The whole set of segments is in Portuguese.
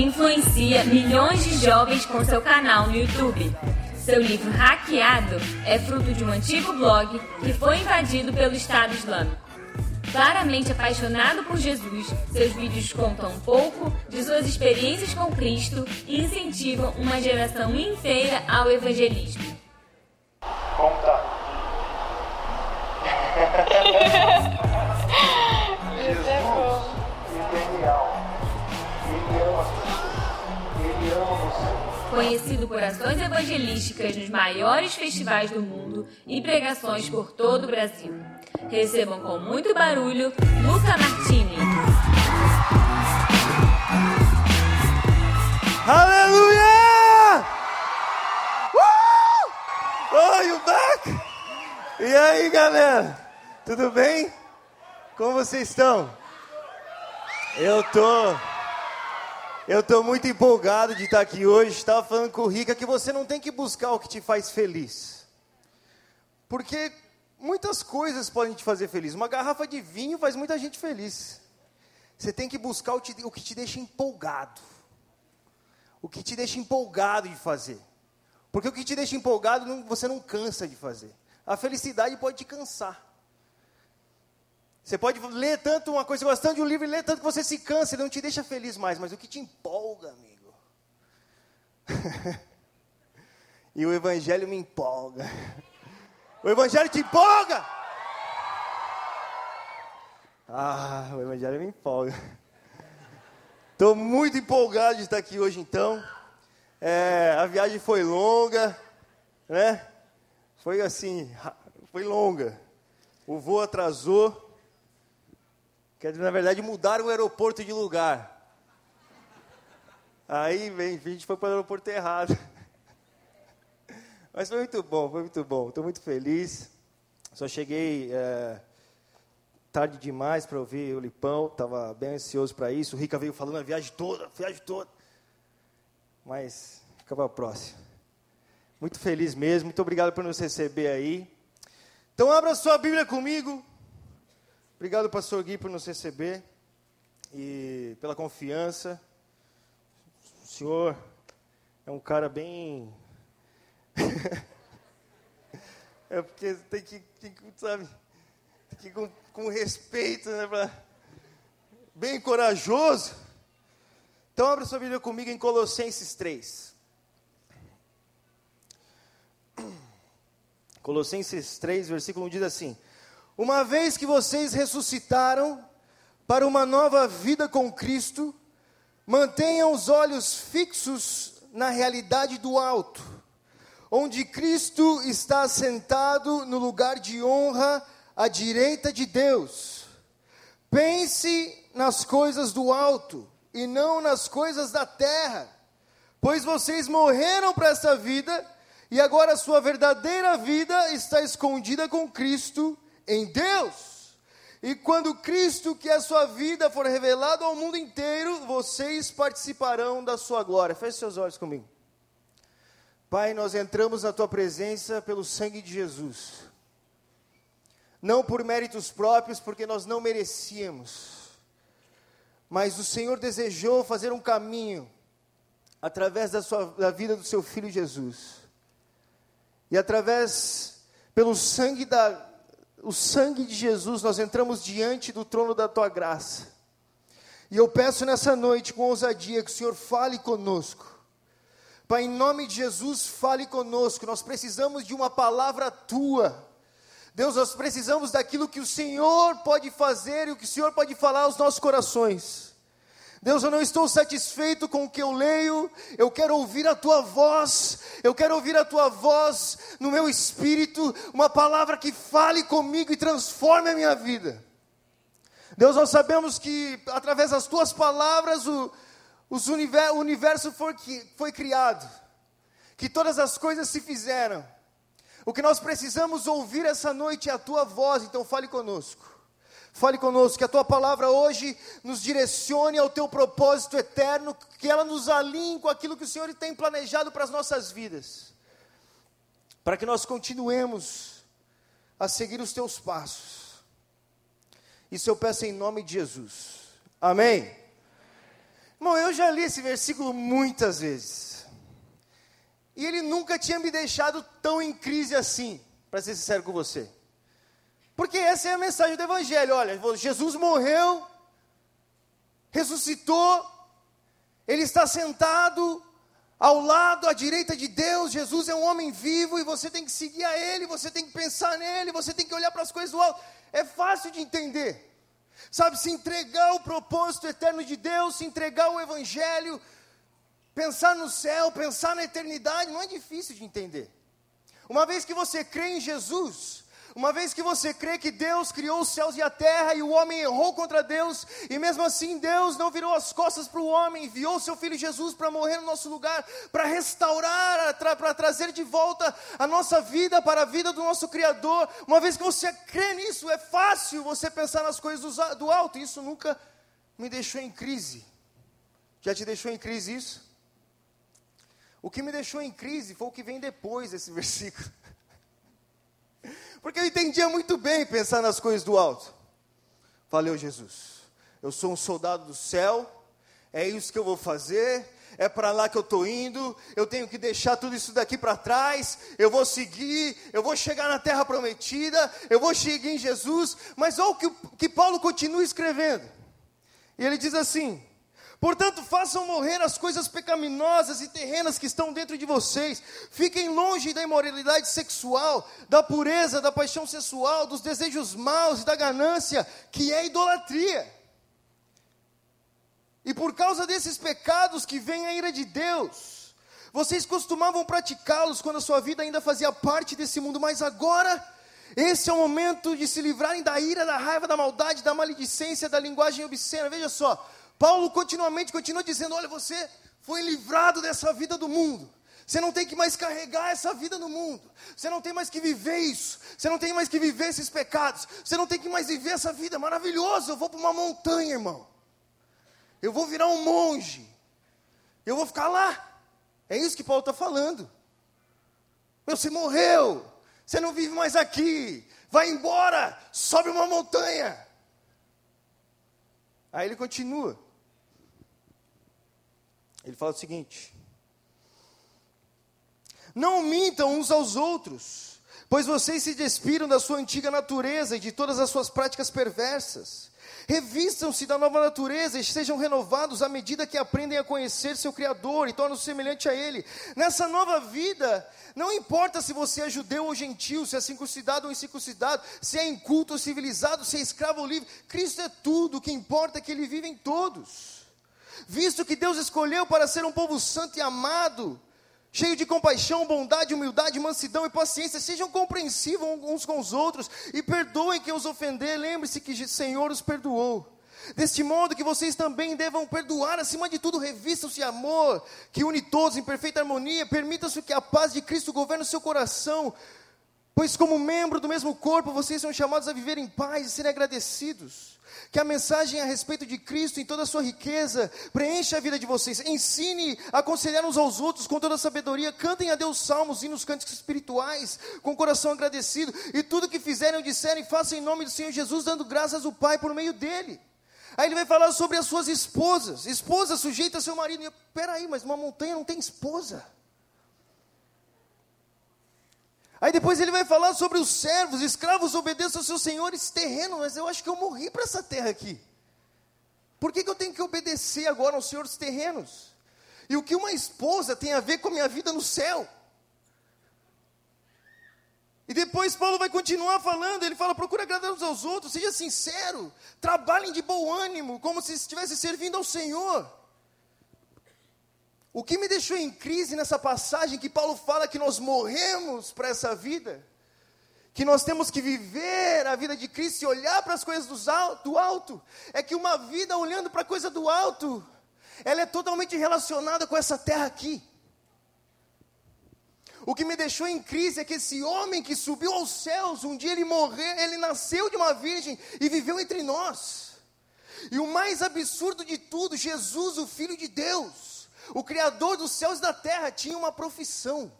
influencia milhões de jovens com seu canal no YouTube. Seu livro Hackeado é fruto de um antigo blog que foi invadido pelo Estado Islâmico. Claramente apaixonado por Jesus, seus vídeos contam um pouco de suas experiências com Cristo e incentivam uma geração inteira ao evangelismo. Maiores festivais do mundo e pregações por todo o Brasil. Recebam com muito barulho Luca Martini. Aleluia! Uh! Oh, you back? E aí, galera? Tudo bem? Como vocês estão? Eu tô Eu tô muito empolgado de estar aqui hoje. Estava falando com o Rica que você não tem que buscar o que te faz feliz. Porque muitas coisas podem te fazer feliz. Uma garrafa de vinho faz muita gente feliz. Você tem que buscar o, o que te deixa empolgado. O que te deixa empolgado de fazer. Porque o que te deixa empolgado, você não cansa de fazer. A felicidade pode te cansar. Você pode ler tanto uma coisa, gostando de um livro e ler tanto que você se cansa, ele não te deixa feliz mais. Mas o que te empolga, amigo? e o Evangelho me empolga. O Evangelho te empolga! Ah, o Evangelho me empolga. Estou muito empolgado de estar aqui hoje, então. É, a viagem foi longa, né? Foi assim, foi longa. O voo atrasou. Quer dizer, na verdade, mudaram o aeroporto de lugar. Aí, vem, a gente foi para o aeroporto errado. Mas foi muito bom, foi muito bom. Estou muito feliz. Só cheguei é, tarde demais para ouvir o Lipão. Estava bem ansioso para isso. O Rica veio falando a viagem toda, a viagem toda. Mas fica para a próxima. Muito feliz mesmo. Muito obrigado por nos receber aí. Então abra sua Bíblia comigo. Obrigado, pastor Gui, por nos receber e pela confiança. O senhor é um cara bem. é porque tem que, tem que sabe, tem que ir com, com respeito, né? Pra... Bem corajoso. Então, abra sua Bíblia comigo em Colossenses 3. Colossenses 3, versículo 1 diz assim: Uma vez que vocês ressuscitaram para uma nova vida com Cristo, mantenham os olhos fixos na realidade do alto, onde Cristo está assentado no lugar de honra à direita de Deus. Pense nas coisas do alto e não nas coisas da terra, pois vocês morreram para essa vida e agora sua verdadeira vida está escondida com Cristo em Deus. E quando Cristo, que é a sua vida, for revelado ao mundo inteiro, vocês participarão da sua glória. Feche seus olhos comigo. Pai, nós entramos na tua presença pelo sangue de Jesus. Não por méritos próprios, porque nós não merecíamos. Mas o Senhor desejou fazer um caminho através da, sua, da vida do seu filho Jesus. E através, pelo sangue da, o sangue de Jesus, nós entramos diante do trono da tua graça. E eu peço nessa noite, com ousadia, que o Senhor fale conosco. Pai, em nome de Jesus, fale conosco. Nós precisamos de uma palavra tua. Deus, nós precisamos daquilo que o Senhor pode fazer e o que o Senhor pode falar aos nossos corações. Deus, eu não estou satisfeito com o que eu leio, eu quero ouvir a tua voz, eu quero ouvir a tua voz no meu espírito, uma palavra que fale comigo e transforme a minha vida. Deus, nós sabemos que através das tuas palavras o, univer, o universo foi, foi criado, que todas as coisas se fizeram. O que nós precisamos ouvir essa noite é a tua voz, então fale conosco. Fale conosco, que a tua palavra hoje nos direcione ao teu propósito eterno, que ela nos alinhe com aquilo que o Senhor tem planejado para as nossas vidas, para que nós continuemos a seguir os teus passos. Isso eu peço em nome de Jesus. Amém? Bom, eu já li esse versículo muitas vezes. E ele nunca tinha me deixado tão em crise assim, para ser sincero com você. Porque essa é a mensagem do Evangelho. Olha, Jesus morreu, ressuscitou, ele está sentado ao lado, à direita de Deus. Jesus é um homem vivo e você tem que seguir a Ele, você tem que pensar nele, você tem que olhar para as coisas do alto. É fácil de entender. Sabe, se entregar o propósito eterno de Deus, se entregar o Evangelho, pensar no céu, pensar na eternidade, não é difícil de entender. Uma vez que você crê em Jesus, uma vez que você crê que Deus criou os céus e a terra e o homem errou contra Deus, e mesmo assim Deus não virou as costas para o homem, enviou seu filho Jesus para morrer no nosso lugar, para restaurar, para trazer de volta a nossa vida para a vida do nosso Criador. Uma vez que você crê nisso, é fácil você pensar nas coisas do, alto, isso nunca me deixou em crise. Já te deixou em crise isso? O que me deixou em crise foi o que vem depois desse versículo. Porque eu entendia muito bem pensar nas coisas do alto. Valeu, Jesus. Eu sou um soldado do céu, é isso que eu vou fazer, é para lá que eu estou indo, eu tenho que deixar tudo isso daqui para trás, eu vou seguir, eu vou chegar na terra prometida, eu vou seguir em Jesus. Mas olha o que, que Paulo continua escrevendo. E ele diz assim: Portanto, façam morrer as coisas pecaminosas e terrenas que estão dentro de vocês. Fiquem longe da imoralidade sexual, da pureza, da paixão sexual, dos desejos maus e da ganância, que é idolatria. E por causa desses pecados que vem a ira de Deus, vocês costumavam praticá-los quando a sua vida ainda fazia parte desse mundo, mas agora esse é o momento de se livrarem da ira, da raiva, da maldade, da maledicência, da linguagem obscena. Veja só, Paulo continuamente continua dizendo: olha, você foi livrado dessa vida do mundo. Você não tem que mais carregar essa vida no mundo. Você não tem mais que viver isso. Você não tem mais que viver esses pecados. Você não tem que mais viver essa vida. Maravilhoso. Eu vou para uma montanha, irmão. Eu vou virar um monge. Eu vou ficar lá. É isso que Paulo está falando. Você morreu. Você não vive mais aqui. Vai embora. Sobe uma montanha. Aí ele continua. Ele fala o seguinte: Não mintam uns aos outros, pois vocês se despiram da sua antiga natureza e de todas as suas práticas perversas. Revistam-se da nova natureza e sejam renovados à medida que aprendem a conhecer seu Criador e tornam-se semelhante a Ele. Nessa nova vida, não importa se você é judeu ou gentil, se é circuncidado ou incircuncidado, se é inculto ou civilizado, se é escravo ou livre, Cristo é tudo, o que importa é que Ele vive em todos visto que Deus escolheu para ser um povo santo e amado, cheio de compaixão, bondade, humildade, mansidão e paciência, sejam compreensivos uns com os outros e perdoem quem os ofender. Lembre-se que o Senhor os perdoou. Deste modo que vocês também devam perdoar, acima de tudo, revistam-se amor, que une todos em perfeita harmonia, permitam-se que a paz de Cristo governe o seu coração, pois, como membro do mesmo corpo, vocês são chamados a viver em paz e serem agradecidos que a mensagem a respeito de Cristo em toda a sua riqueza preencha a vida de vocês. Ensine a aconselhar uns aos outros com toda a sabedoria. Cantem a Deus salmos, hinos, cânticos espirituais, com o coração agradecido. E tudo que fizerem ou disserem, façam em nome do Senhor Jesus, dando graças ao Pai por meio dele. Aí ele vai falar sobre as suas esposas. Esposa sujeita a seu marido. E peraí, mas uma montanha não tem esposa. Aí depois ele vai falar sobre os servos, escravos obedeçam aos seus senhores terrenos, mas eu acho que eu morri para essa terra aqui. Por que, que eu tenho que obedecer agora aos senhores terrenos? E o que uma esposa tem a ver com a minha vida no céu? E depois Paulo vai continuar falando, ele fala: procura agradar uns aos outros, seja sincero, trabalhem de bom ânimo, como se estivesse servindo ao Senhor. O que me deixou em crise nessa passagem que Paulo fala que nós morremos para essa vida, que nós temos que viver a vida de Cristo e olhar para as coisas do alto, é que uma vida olhando para a coisa do alto, ela é totalmente relacionada com essa terra aqui. O que me deixou em crise é que esse homem que subiu aos céus, um dia ele morreu, ele nasceu de uma virgem e viveu entre nós. E o mais absurdo de tudo, Jesus, o Filho de Deus, o Criador dos céus e da terra tinha uma profissão.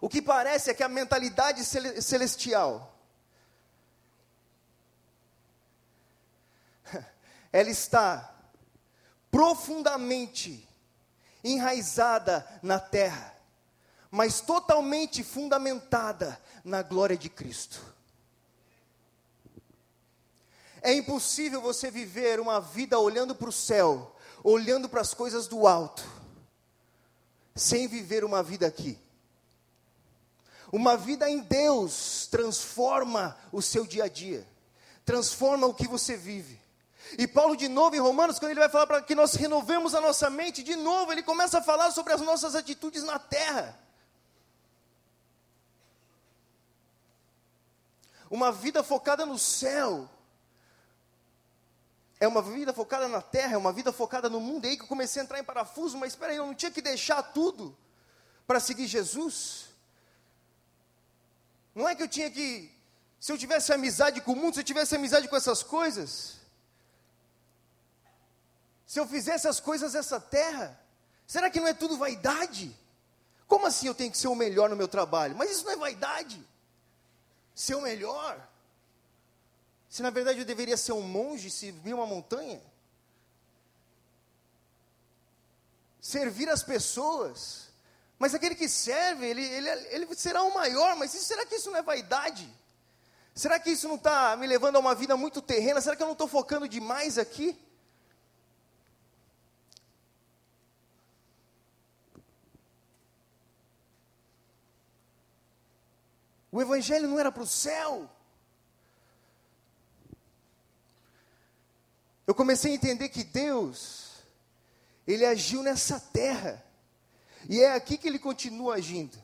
O que parece é que a mentalidade celestial ela está profundamente enraizada na terra, mas totalmente fundamentada na glória de Cristo. É impossível você viver uma vida olhando para o céu, olhando para as coisas do alto, sem viver uma vida aqui. Uma vida em Deus transforma o seu dia a dia, transforma o que você vive. E Paulo, de novo, em Romanos, quando ele vai falar para que nós renovemos a nossa mente, de novo, ele começa a falar sobre as nossas atitudes na terra. Uma vida focada no céu. É uma vida focada na terra, é uma vida focada no mundo. E aí que eu comecei a entrar em parafuso, mas espera aí, eu não tinha que deixar tudo para seguir Jesus. Não é que eu tinha que, se eu tivesse amizade com o mundo, se eu tivesse amizade com essas coisas, se eu fizesse as coisas dessa terra, será que não é tudo vaidade? Como assim eu tenho que ser o melhor no meu trabalho? Mas isso não é vaidade. Ser o melhor. Se na verdade eu deveria ser um monge, servir uma montanha. Servir as pessoas. Mas aquele que serve, ele, ele, ele será o maior. Mas será que isso não é vaidade? Será que isso não está me levando a uma vida muito terrena? Será que eu não estou focando demais aqui? O Evangelho não era para o céu. Eu comecei a entender que Deus, Ele agiu nessa terra, e é aqui que Ele continua agindo.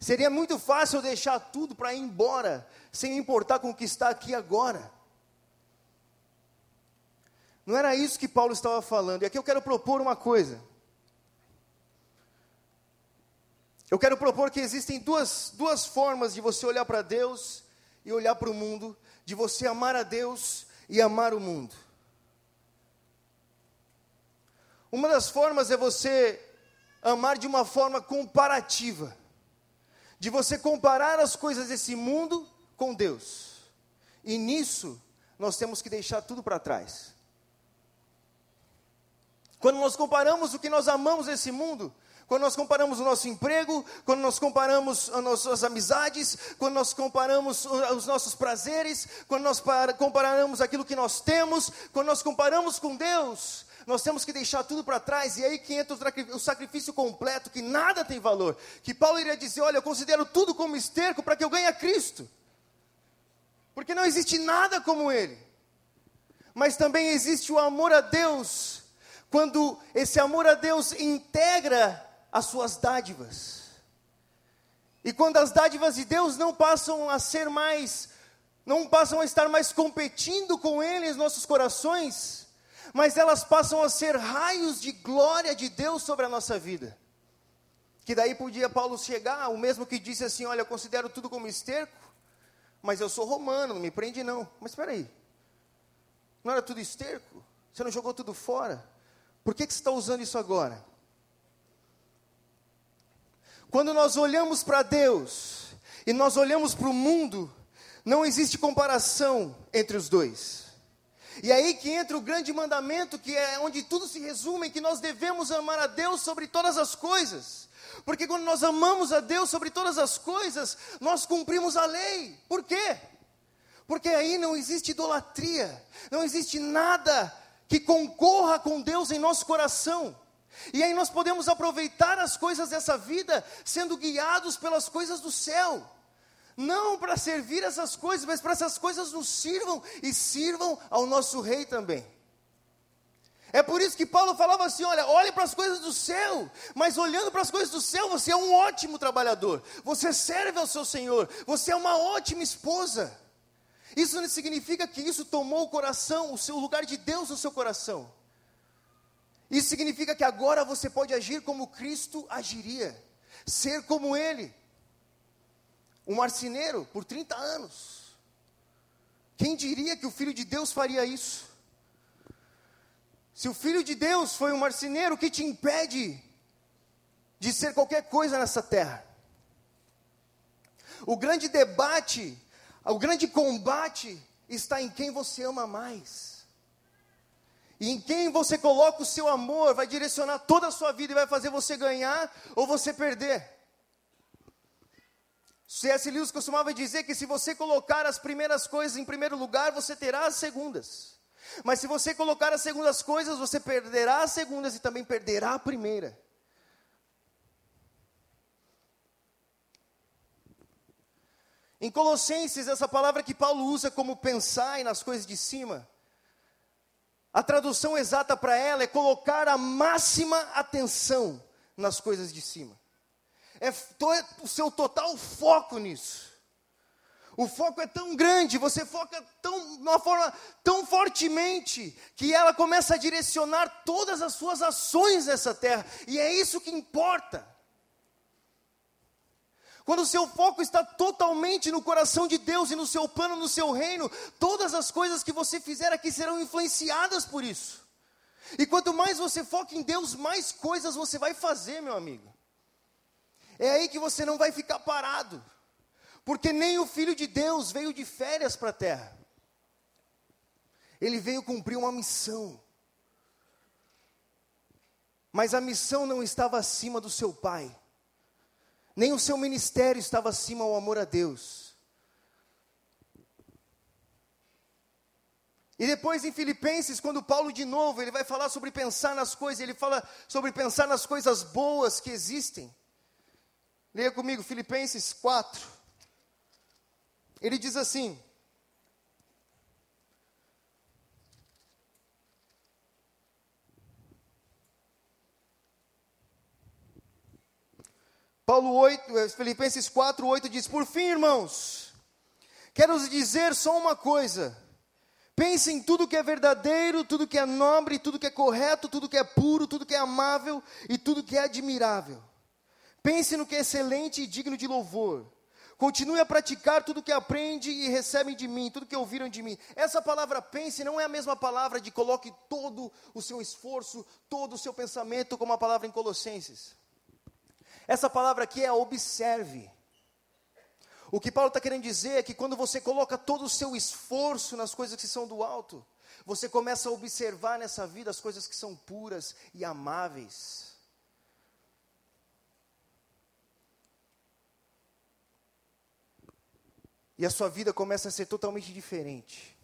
Seria muito fácil eu deixar tudo para ir embora, sem importar com o que está aqui agora. Não era isso que Paulo estava falando, e aqui eu quero propor uma coisa. Eu quero propor que existem duas, duas formas de você olhar para Deus e olhar para o mundo, de você amar a Deus e amar o mundo. Uma das formas é você amar de uma forma comparativa, de você comparar as coisas desse mundo com Deus. E nisso nós temos que deixar tudo para trás. Quando nós comparamos o que nós amamos nesse mundo, quando nós comparamos o nosso emprego, quando nós comparamos as nossas amizades, quando nós comparamos os nossos prazeres, quando nós comparamos aquilo que nós temos, quando nós comparamos com Deus, nós temos que deixar tudo para trás, e aí que entra o sacrifício completo, que nada tem valor. Que Paulo iria dizer: Olha, eu considero tudo como esterco para que eu ganhe a Cristo, porque não existe nada como Ele, mas também existe o amor a Deus, quando esse amor a Deus integra as suas dádivas. E quando as dádivas de Deus não passam a ser mais, não passam a estar mais competindo com Ele em nossos corações, mas elas passam a ser raios de glória de Deus sobre a nossa vida. Que daí podia Paulo chegar, o mesmo que disse assim: Olha, eu considero tudo como esterco, mas eu sou romano, não me prende não. Mas espera aí, não era tudo esterco? Você não jogou tudo fora? Por que, que você está usando isso agora? Quando nós olhamos para Deus e nós olhamos para o mundo, não existe comparação entre os dois. E aí que entra o grande mandamento, que é onde tudo se resume, que nós devemos amar a Deus sobre todas as coisas. Porque quando nós amamos a Deus sobre todas as coisas, nós cumprimos a lei. Por quê? Porque aí não existe idolatria, não existe nada que concorra com Deus em nosso coração. E aí nós podemos aproveitar as coisas dessa vida sendo guiados pelas coisas do céu. Não para servir essas coisas, mas para essas coisas nos sirvam e sirvam ao nosso rei também. É por isso que Paulo falava assim: olha, olhe para as coisas do céu, mas olhando para as coisas do céu, você é um ótimo trabalhador, você serve ao seu Senhor, você é uma ótima esposa. Isso não significa que isso tomou o coração, o seu lugar de Deus no seu coração. Isso significa que agora você pode agir como Cristo agiria, ser como Ele. Um marceneiro por 30 anos. Quem diria que o Filho de Deus faria isso? Se o Filho de Deus foi um marceneiro, o que te impede de ser qualquer coisa nessa terra? O grande debate, o grande combate está em quem você ama mais. E em quem você coloca o seu amor vai direcionar toda a sua vida e vai fazer você ganhar ou você perder. C.S. Lewis costumava dizer que se você colocar as primeiras coisas em primeiro lugar, você terá as segundas. Mas se você colocar as segundas coisas, você perderá as segundas e também perderá a primeira. Em Colossenses, essa palavra que Paulo usa como pensar nas coisas de cima, a tradução exata para ela é colocar a máxima atenção nas coisas de cima. É, é o seu total foco nisso. O foco é tão grande, você foca tão, de uma forma tão fortemente, que ela começa a direcionar todas as suas ações nessa terra, e é isso que importa. Quando o seu foco está totalmente no coração de Deus e no seu plano, no seu reino, todas as coisas que você fizer aqui serão influenciadas por isso. E quanto mais você foca em Deus, mais coisas você vai fazer, meu amigo. É aí que você não vai ficar parado. Porque nem o Filho de Deus veio de férias para a terra. Ele veio cumprir uma missão. Mas a missão não estava acima do seu pai. Nem o seu ministério estava acima ao amor a Deus. E depois em Filipenses, quando Paulo de novo, ele vai falar sobre pensar nas coisas, ele fala sobre pensar nas coisas boas que existem. Leia comigo Filipenses 4. Ele diz assim: Paulo 8, eh, Filipenses 4, 8 diz: Por fim, irmãos, quero dizer só uma coisa. Pense em tudo que é verdadeiro, tudo que é nobre, tudo que é correto, tudo que é puro, tudo que é amável e tudo que é admirável. Pense no que é excelente e digno de louvor. Continue a praticar tudo que aprende e recebem de mim, tudo que ouviram de mim. Essa palavra pense não é a mesma palavra de coloque todo o seu esforço, todo o seu pensamento, como a palavra em Colossenses. Essa palavra aqui é observe. O que Paulo está querendo dizer é que quando você coloca todo o seu esforço nas coisas que são do alto, você começa a observar nessa vida as coisas que são puras e amáveis. E a sua vida começa a ser totalmente diferente.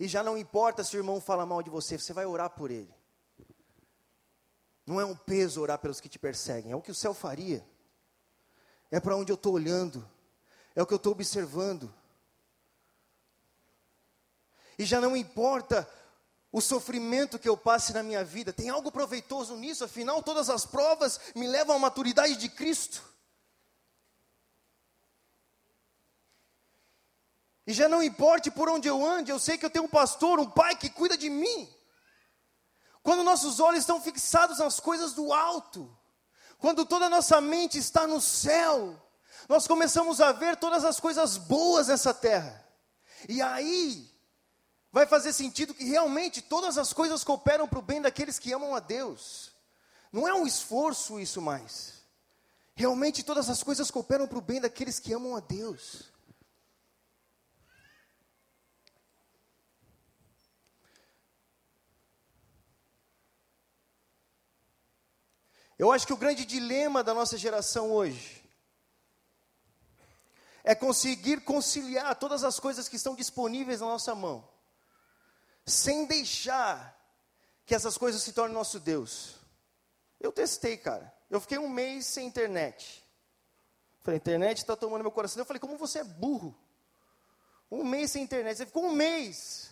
E já não importa se o irmão fala mal de você, você vai orar por ele. Não é um peso orar pelos que te perseguem, é o que o céu faria. É para onde eu estou olhando, é o que eu estou observando. E já não importa o sofrimento que eu passe na minha vida, tem algo proveitoso nisso, afinal, todas as provas me levam à maturidade de Cristo. E já não importe por onde eu ande, eu sei que eu tenho um pastor, um pai que cuida de mim. Quando nossos olhos estão fixados nas coisas do alto, quando toda a nossa mente está no céu, nós começamos a ver todas as coisas boas nessa terra. E aí, vai fazer sentido que realmente todas as coisas cooperam para o bem daqueles que amam a Deus. Não é um esforço isso mais. Realmente todas as coisas cooperam para o bem daqueles que amam a Deus. Eu acho que o grande dilema da nossa geração hoje é conseguir conciliar todas as coisas que estão disponíveis na nossa mão, sem deixar que essas coisas se tornem nosso Deus. Eu testei, cara. Eu fiquei um mês sem internet. Falei, internet está tomando meu coração. Eu falei, como você é burro? Um mês sem internet. Você ficou um mês.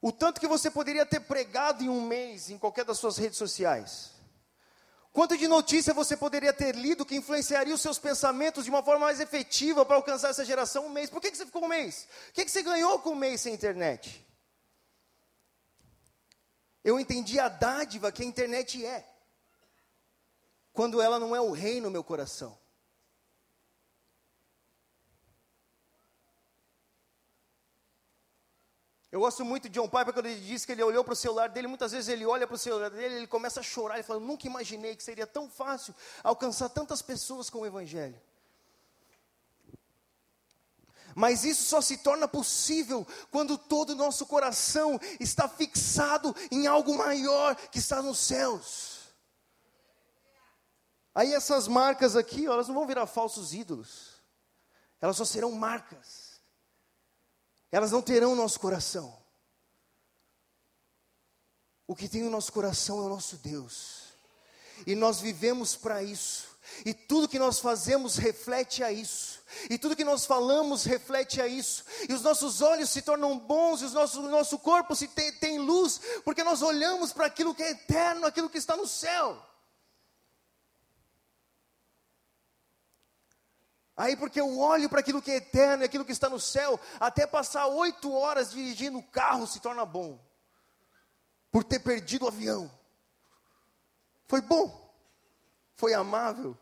O tanto que você poderia ter pregado em um mês em qualquer das suas redes sociais. Quanto de notícia você poderia ter lido que influenciaria os seus pensamentos de uma forma mais efetiva para alcançar essa geração um mês? Por que, que você ficou um mês? O que, que você ganhou com um mês sem internet? Eu entendi a dádiva que a internet é, quando ela não é o rei no meu coração. Eu gosto muito de John Piper quando ele diz que ele olhou para o celular dele, muitas vezes ele olha para o celular dele, ele começa a chorar e fala: "Nunca imaginei que seria tão fácil alcançar tantas pessoas com o evangelho". Mas isso só se torna possível quando todo o nosso coração está fixado em algo maior que está nos céus. Aí essas marcas aqui, ó, elas não vão virar falsos ídolos. Elas só serão marcas. Elas não terão o nosso coração. O que tem no nosso coração é o nosso Deus. E nós vivemos para isso. E tudo que nós fazemos reflete a isso. E tudo que nós falamos reflete a isso. E os nossos olhos se tornam bons, e o nosso corpo se tem, tem luz, porque nós olhamos para aquilo que é eterno, aquilo que está no céu. Aí, porque eu olho para aquilo que é eterno, aquilo que está no céu, até passar oito horas dirigindo o carro se torna bom, por ter perdido o avião. Foi bom, foi amável,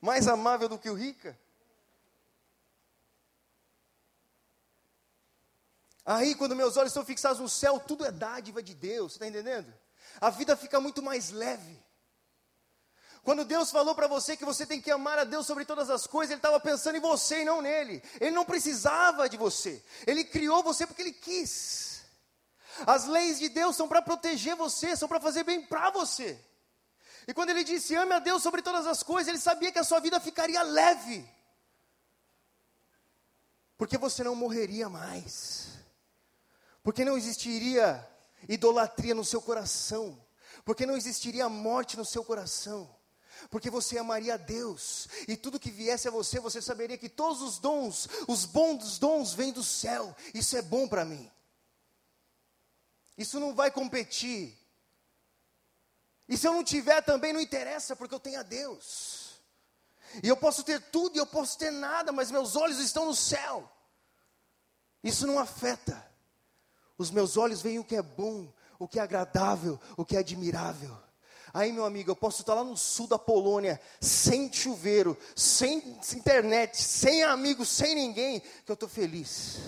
mais amável do que o rica. Aí, quando meus olhos estão fixados no céu, tudo é dádiva de Deus, está entendendo? A vida fica muito mais leve. Quando Deus falou para você que você tem que amar a Deus sobre todas as coisas, Ele estava pensando em você e não nele. Ele não precisava de você. Ele criou você porque Ele quis. As leis de Deus são para proteger você, são para fazer bem para você. E quando Ele disse ame a Deus sobre todas as coisas, Ele sabia que a sua vida ficaria leve. Porque você não morreria mais. Porque não existiria idolatria no seu coração. Porque não existiria morte no seu coração porque você amaria a Deus, e tudo que viesse a você, você saberia que todos os dons, os bons dons, vêm do céu, isso é bom para mim. Isso não vai competir. E se eu não tiver também, não interessa, porque eu tenho a Deus. E eu posso ter tudo e eu posso ter nada, mas meus olhos estão no céu. Isso não afeta. Os meus olhos veem o que é bom, o que é agradável, o que é admirável. Aí, meu amigo, eu posso estar lá no sul da Polônia, sem chuveiro, sem internet, sem amigos, sem ninguém, que eu estou feliz.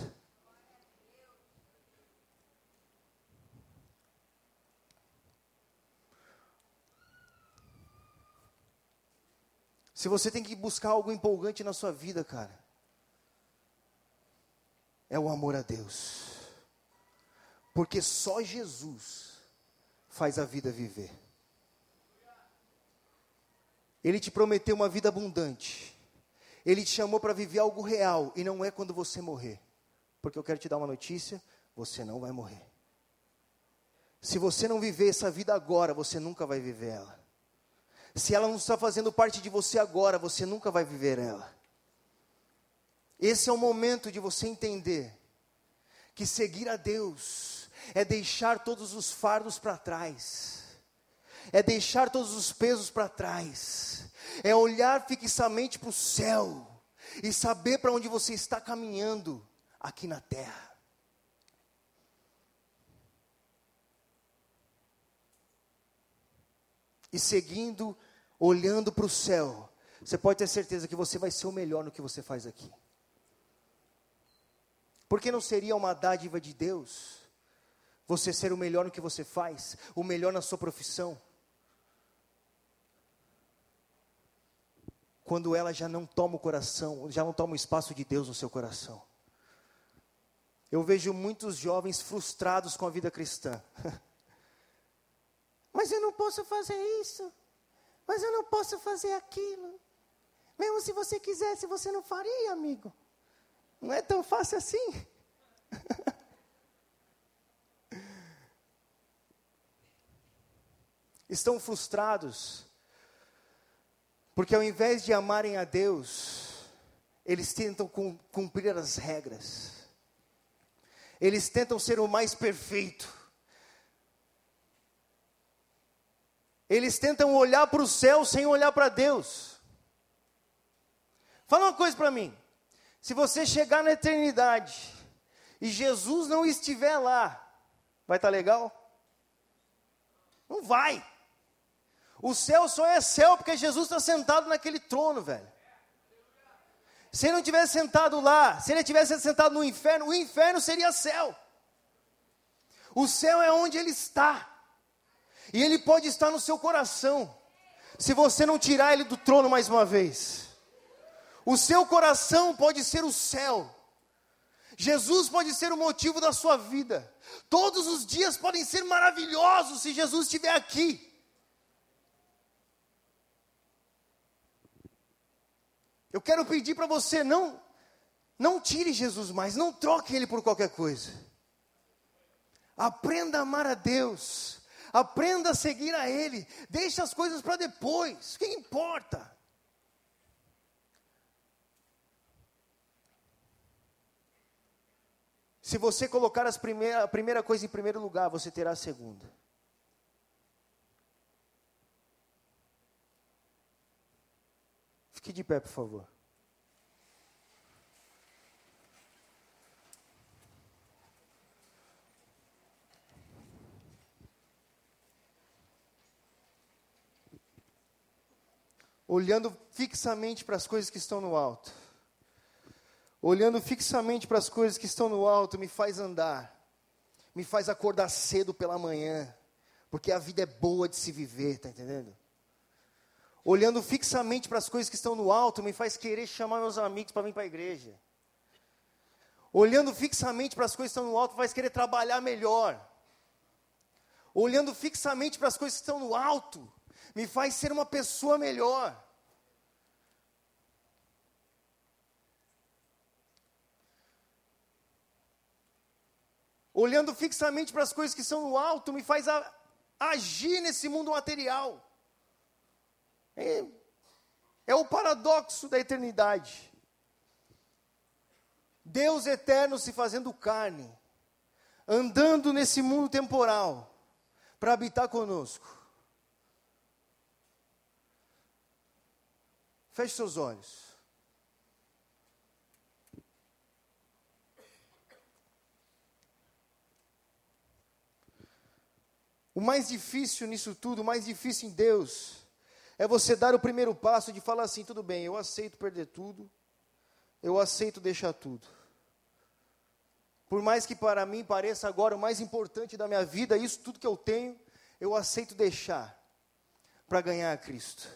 Se você tem que buscar algo empolgante na sua vida, cara, é o amor a Deus. Porque só Jesus faz a vida viver. Ele te prometeu uma vida abundante. Ele te chamou para viver algo real e não é quando você morrer. Porque eu quero te dar uma notícia: você não vai morrer. Se você não viver essa vida agora, você nunca vai viver ela. Se ela não está fazendo parte de você agora, você nunca vai viver ela. Esse é o momento de você entender que seguir a Deus é deixar todos os fardos para trás é deixar todos os pesos para trás, é olhar fixamente para o céu e saber para onde você está caminhando aqui na terra. E seguindo, olhando para o céu, você pode ter certeza que você vai ser o melhor no que você faz aqui. Porque não seria uma dádiva de Deus você ser o melhor no que você faz, o melhor na sua profissão? Quando ela já não toma o coração, já não toma o espaço de Deus no seu coração. Eu vejo muitos jovens frustrados com a vida cristã. Mas eu não posso fazer isso. Mas eu não posso fazer aquilo. Mesmo se você quisesse, você não faria, amigo. Não é tão fácil assim. Estão frustrados porque ao invés de amarem a Deus, eles tentam cumprir as regras. Eles tentam ser o mais perfeito. Eles tentam olhar para o céu sem olhar para Deus. Fala uma coisa para mim. Se você chegar na eternidade e Jesus não estiver lá, vai estar tá legal? Não vai. O céu só é céu porque Jesus está sentado naquele trono, velho. Se ele não tivesse sentado lá, se ele tivesse sentado no inferno, o inferno seria céu. O céu é onde ele está. E ele pode estar no seu coração. Se você não tirar ele do trono mais uma vez. O seu coração pode ser o céu. Jesus pode ser o motivo da sua vida. Todos os dias podem ser maravilhosos se Jesus estiver aqui. Eu quero pedir para você não não tire Jesus mais, não troque ele por qualquer coisa. Aprenda a amar a Deus. Aprenda a seguir a ele. Deixe as coisas para depois. O que importa? Se você colocar as primeira, a primeira coisa em primeiro lugar, você terá a segunda. Fique de pé, por favor. Olhando fixamente para as coisas que estão no alto olhando fixamente para as coisas que estão no alto, me faz andar, me faz acordar cedo pela manhã, porque a vida é boa de se viver, tá entendendo? Olhando fixamente para as coisas que estão no alto, me faz querer chamar meus amigos para vir para a igreja. Olhando fixamente para as coisas que estão no alto, me faz querer trabalhar melhor. Olhando fixamente para as coisas que estão no alto, me faz ser uma pessoa melhor. olhando fixamente para as coisas que são no alto, me faz a, agir nesse mundo material. É, é o paradoxo da eternidade. Deus eterno se fazendo carne, andando nesse mundo temporal, para habitar conosco. Feche seus olhos. O mais difícil nisso tudo, o mais difícil em Deus, é você dar o primeiro passo de falar assim: tudo bem, eu aceito perder tudo, eu aceito deixar tudo. Por mais que para mim pareça agora o mais importante da minha vida, isso tudo que eu tenho, eu aceito deixar para ganhar a Cristo.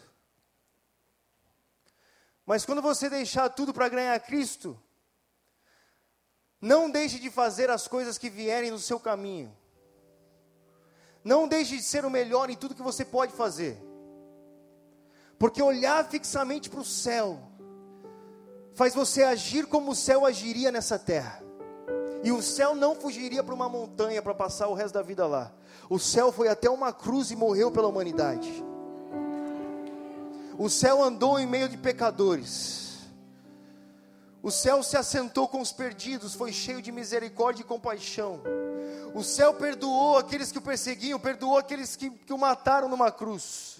Mas quando você deixar tudo para ganhar a Cristo, não deixe de fazer as coisas que vierem no seu caminho. Não deixe de ser o melhor em tudo que você pode fazer. Porque olhar fixamente para o céu faz você agir como o céu agiria nessa terra. E o céu não fugiria para uma montanha para passar o resto da vida lá. O céu foi até uma cruz e morreu pela humanidade. O céu andou em meio de pecadores. O céu se assentou com os perdidos, foi cheio de misericórdia e compaixão. O céu perdoou aqueles que o perseguiam, perdoou aqueles que, que o mataram numa cruz.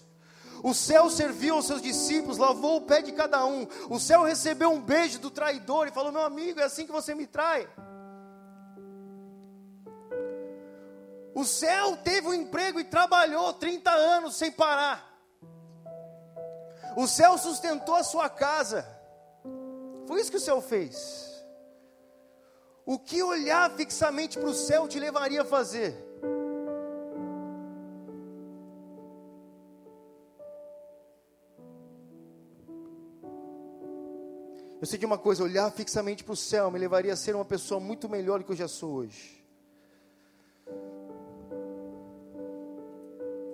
O céu serviu aos seus discípulos, lavou o pé de cada um. O céu recebeu um beijo do traidor e falou: Meu amigo, é assim que você me trai. O céu teve um emprego e trabalhou 30 anos sem parar. O céu sustentou a sua casa. Foi isso que o céu fez. O que olhar fixamente para o céu te levaria a fazer? Eu sei de uma coisa, olhar fixamente para o céu me levaria a ser uma pessoa muito melhor do que eu já sou hoje.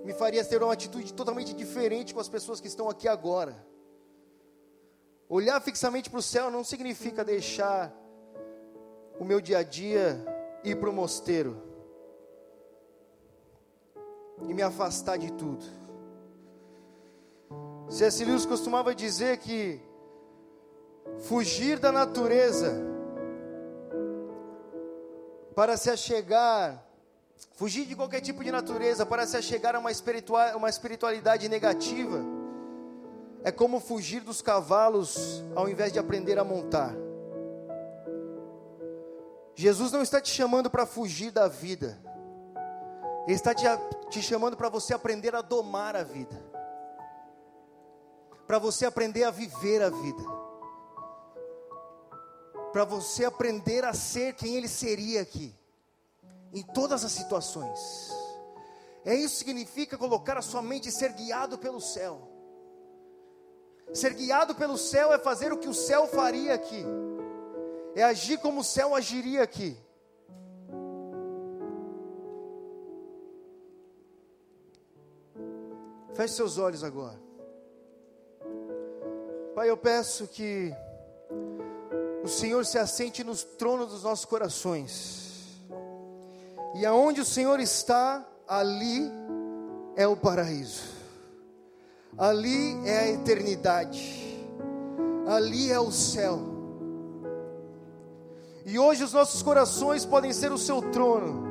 Me faria ter uma atitude totalmente diferente com as pessoas que estão aqui agora. Olhar fixamente para o céu não significa deixar o meu dia a dia ir para o mosteiro e me afastar de tudo. C.S. Lewis costumava dizer que fugir da natureza para se achegar, fugir de qualquer tipo de natureza para se achegar a uma, espiritual, uma espiritualidade negativa, é como fugir dos cavalos ao invés de aprender a montar. Jesus não está te chamando para fugir da vida, Ele está te, te chamando para você aprender a domar a vida, para você aprender a viver a vida, para você aprender a ser quem Ele seria aqui, em todas as situações. É isso que significa colocar a sua mente e ser guiado pelo céu. Ser guiado pelo céu é fazer o que o céu faria aqui, é agir como o céu agiria aqui. Feche seus olhos agora. Pai, eu peço que o Senhor se assente nos tronos dos nossos corações. E aonde o Senhor está, ali é o paraíso. Ali é a eternidade. Ali é o céu. E hoje os nossos corações podem ser o seu trono.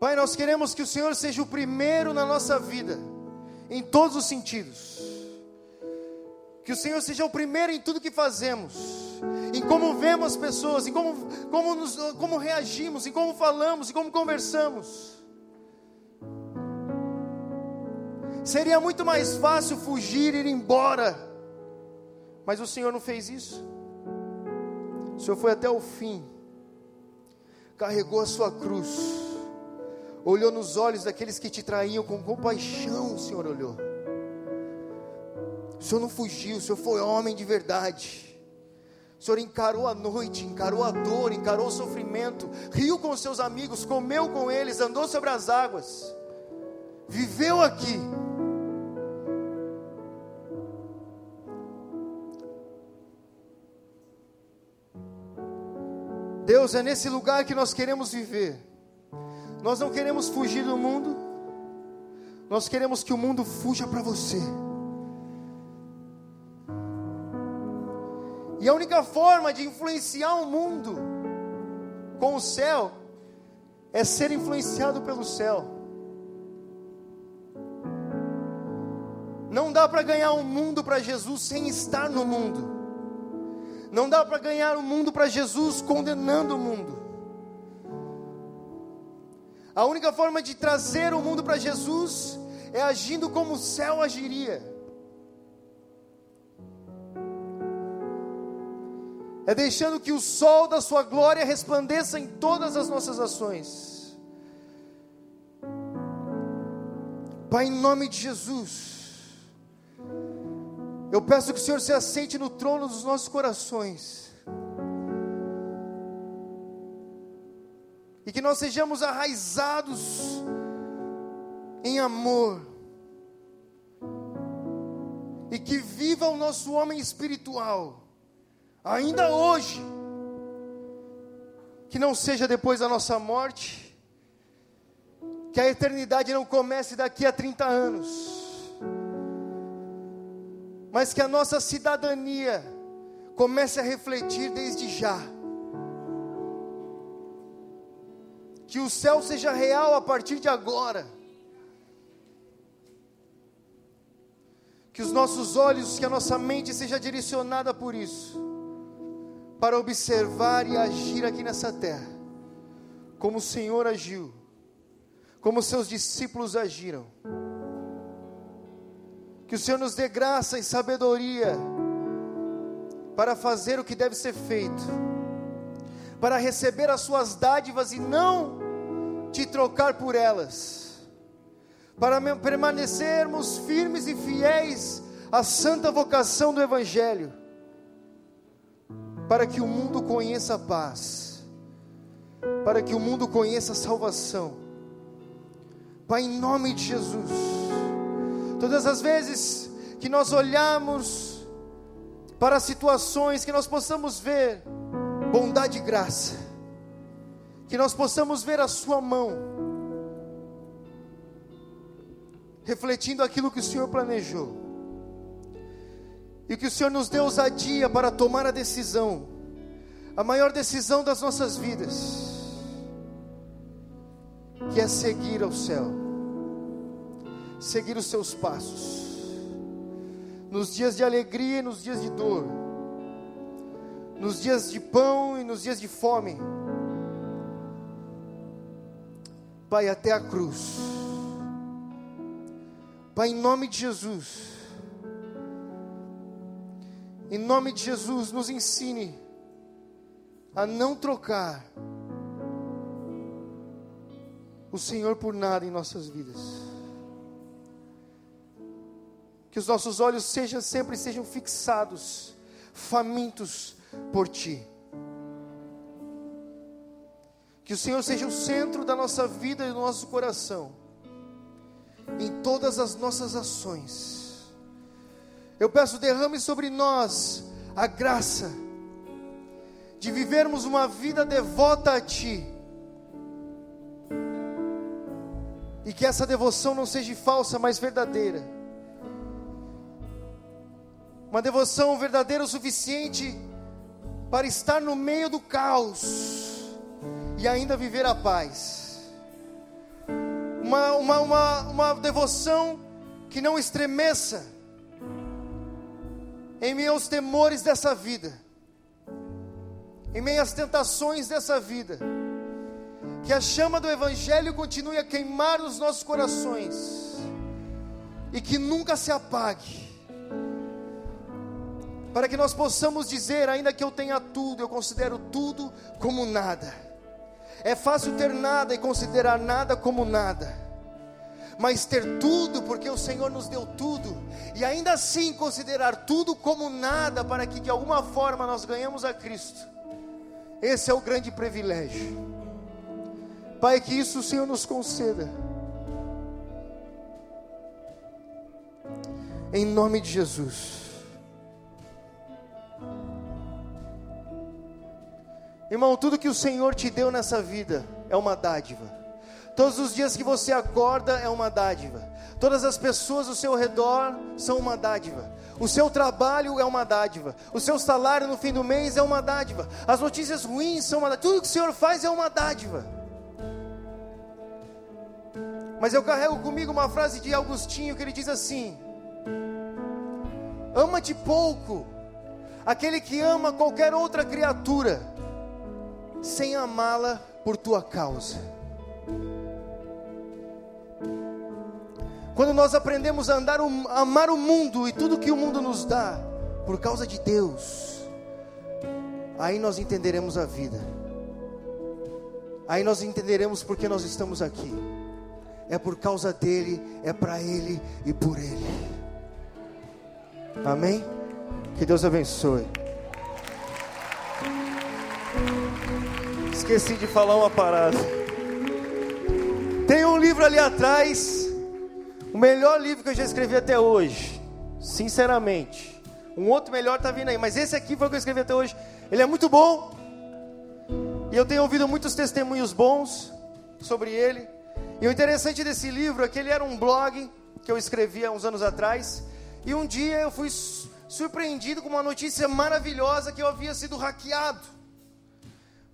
Pai, nós queremos que o Senhor seja o primeiro na nossa vida, em todos os sentidos. Que o Senhor seja o primeiro em tudo que fazemos, em como vemos as pessoas, em como, como, nos, como reagimos, em como falamos, em como conversamos. Seria muito mais fácil fugir, ir embora, mas o Senhor não fez isso. O Senhor foi até o fim, carregou a sua cruz olhou nos olhos daqueles que te traíam com compaixão, o Senhor olhou. O Senhor não fugiu, o Senhor foi homem de verdade. O Senhor encarou a noite, encarou a dor, encarou o sofrimento, riu com seus amigos, comeu com eles, andou sobre as águas, viveu aqui. Deus, é nesse lugar que nós queremos viver. Nós não queremos fugir do mundo, nós queremos que o mundo fuja para você. E a única forma de influenciar o mundo com o céu é ser influenciado pelo céu. Não dá para ganhar o mundo para Jesus sem estar no mundo. Não dá para ganhar o mundo para Jesus condenando o mundo. A única forma de trazer o mundo para Jesus é agindo como o céu agiria. É deixando que o sol da sua glória resplandeça em todas as nossas ações. Pai, em nome de Jesus, eu peço que o Senhor se assente no trono dos nossos corações. e que nós sejamos arraizados em amor, e que viva o nosso homem espiritual, ainda hoje, que não seja depois da nossa morte, que a eternidade não comece daqui a 30 anos, mas que a nossa cidadania comece a refletir desde já que o céu seja real a partir de agora. Que os nossos olhos, que a nossa mente seja direcionada por isso, para observar e agir aqui nessa terra, como o Senhor agiu, como seus discípulos agiram. Que o Senhor nos dê graça e sabedoria para fazer o que deve ser feito, para receber as suas dádivas e não te trocar por elas, para permanecermos firmes e fiéis à santa vocação do Evangelho, para que o mundo conheça a paz, para que o mundo conheça a salvação. Pai, em nome de Jesus, todas as vezes que nós olhamos para situações, que nós possamos ver bondade e graça, que nós possamos ver a Sua mão, refletindo aquilo que o Senhor planejou, e que o Senhor nos dê ousadia para tomar a decisão, a maior decisão das nossas vidas, que é seguir ao céu, seguir os Seus passos, nos dias de alegria e nos dias de dor, nos dias de pão e nos dias de fome, Pai, até a cruz. Pai, em nome de Jesus, em nome de Jesus, nos ensine a não trocar o Senhor por nada em nossas vidas. Que os nossos olhos sejam sempre sejam fixados, famintos por ti. Que o Senhor seja o centro da nossa vida e do nosso coração, em todas as nossas ações. Eu peço, derrame sobre nós a graça de vivermos uma vida devota a Ti. E que essa devoção não seja falsa, mas verdadeira. Uma devoção verdadeira o suficiente para estar no meio do caos e ainda viver a paz. Uma, uma, uma, uma devoção que não estremeça em meio aos temores dessa vida em meio às tentações dessa vida, que a chama do Evangelho continue a queimar os nossos corações e que nunca se apague, para que nós possamos dizer, ainda que eu tenha tudo, eu considero tudo como nada. É fácil ter nada e considerar nada como nada, mas ter tudo, porque o Senhor nos deu tudo, e ainda assim considerar tudo como nada, para que de alguma forma nós ganhemos a Cristo esse é o grande privilégio. Pai, que isso o Senhor nos conceda. Em nome de Jesus. Irmão, tudo que o Senhor te deu nessa vida é uma dádiva. Todos os dias que você acorda é uma dádiva. Todas as pessoas ao seu redor são uma dádiva. O seu trabalho é uma dádiva. O seu salário no fim do mês é uma dádiva. As notícias ruins são uma dádiva. Tudo que o Senhor faz é uma dádiva. Mas eu carrego comigo uma frase de Augustinho que ele diz assim: Ama-te pouco aquele que ama qualquer outra criatura, sem amá-la por tua causa. Quando nós aprendemos a andar, a amar o mundo e tudo que o mundo nos dá, por causa de Deus, aí nós entenderemos a vida. Aí nós entenderemos porque nós estamos aqui. É por causa dele, é para ele e por ele. Amém? Que Deus abençoe. Esqueci de falar uma parada. Tem um livro ali atrás o melhor livro que eu já escrevi até hoje, sinceramente. Um outro melhor está vindo aí, mas esse aqui foi o que eu escrevi até hoje. Ele é muito bom. E eu tenho ouvido muitos testemunhos bons sobre ele. E o interessante desse livro é que ele era um blog que eu escrevi há uns anos atrás. E um dia eu fui surpreendido com uma notícia maravilhosa que eu havia sido hackeado.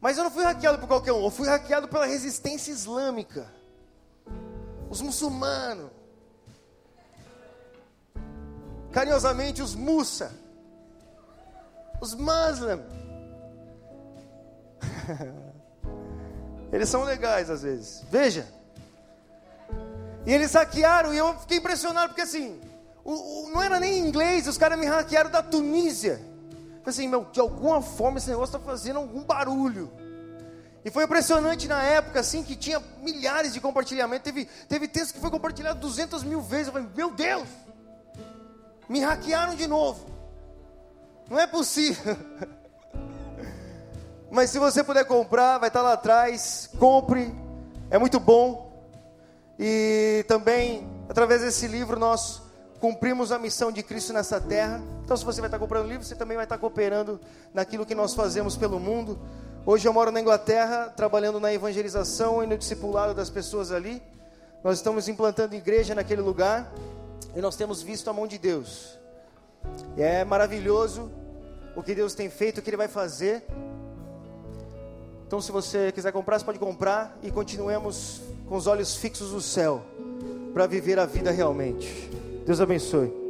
Mas eu não fui hackeado por qualquer um, eu fui hackeado pela resistência islâmica. Os muçulmanos carinhosamente os Musa, os Muslim. eles são legais às vezes. Veja. E eles hackearam e eu fiquei impressionado porque assim, o, o, não era nem inglês, os caras me hackearam da Tunísia. Assim, meu, de alguma forma esse negócio está fazendo algum barulho. E foi impressionante na época, assim, que tinha milhares de compartilhamentos. Teve, teve texto que foi compartilhado 200 mil vezes. Eu falei, meu Deus! Me hackearam de novo. Não é possível. Mas se você puder comprar, vai estar lá atrás. Compre, é muito bom. E também, através desse livro, nós cumprimos a missão de Cristo nessa terra. Então, se você vai estar comprando livro, você também vai estar cooperando naquilo que nós fazemos pelo mundo. Hoje eu moro na Inglaterra, trabalhando na evangelização e no discipulado das pessoas ali. Nós estamos implantando igreja naquele lugar e nós temos visto a mão de Deus. E é maravilhoso o que Deus tem feito, o que Ele vai fazer. Então, se você quiser comprar, você pode comprar e continuemos com os olhos fixos no céu para viver a vida realmente. Deus abençoe.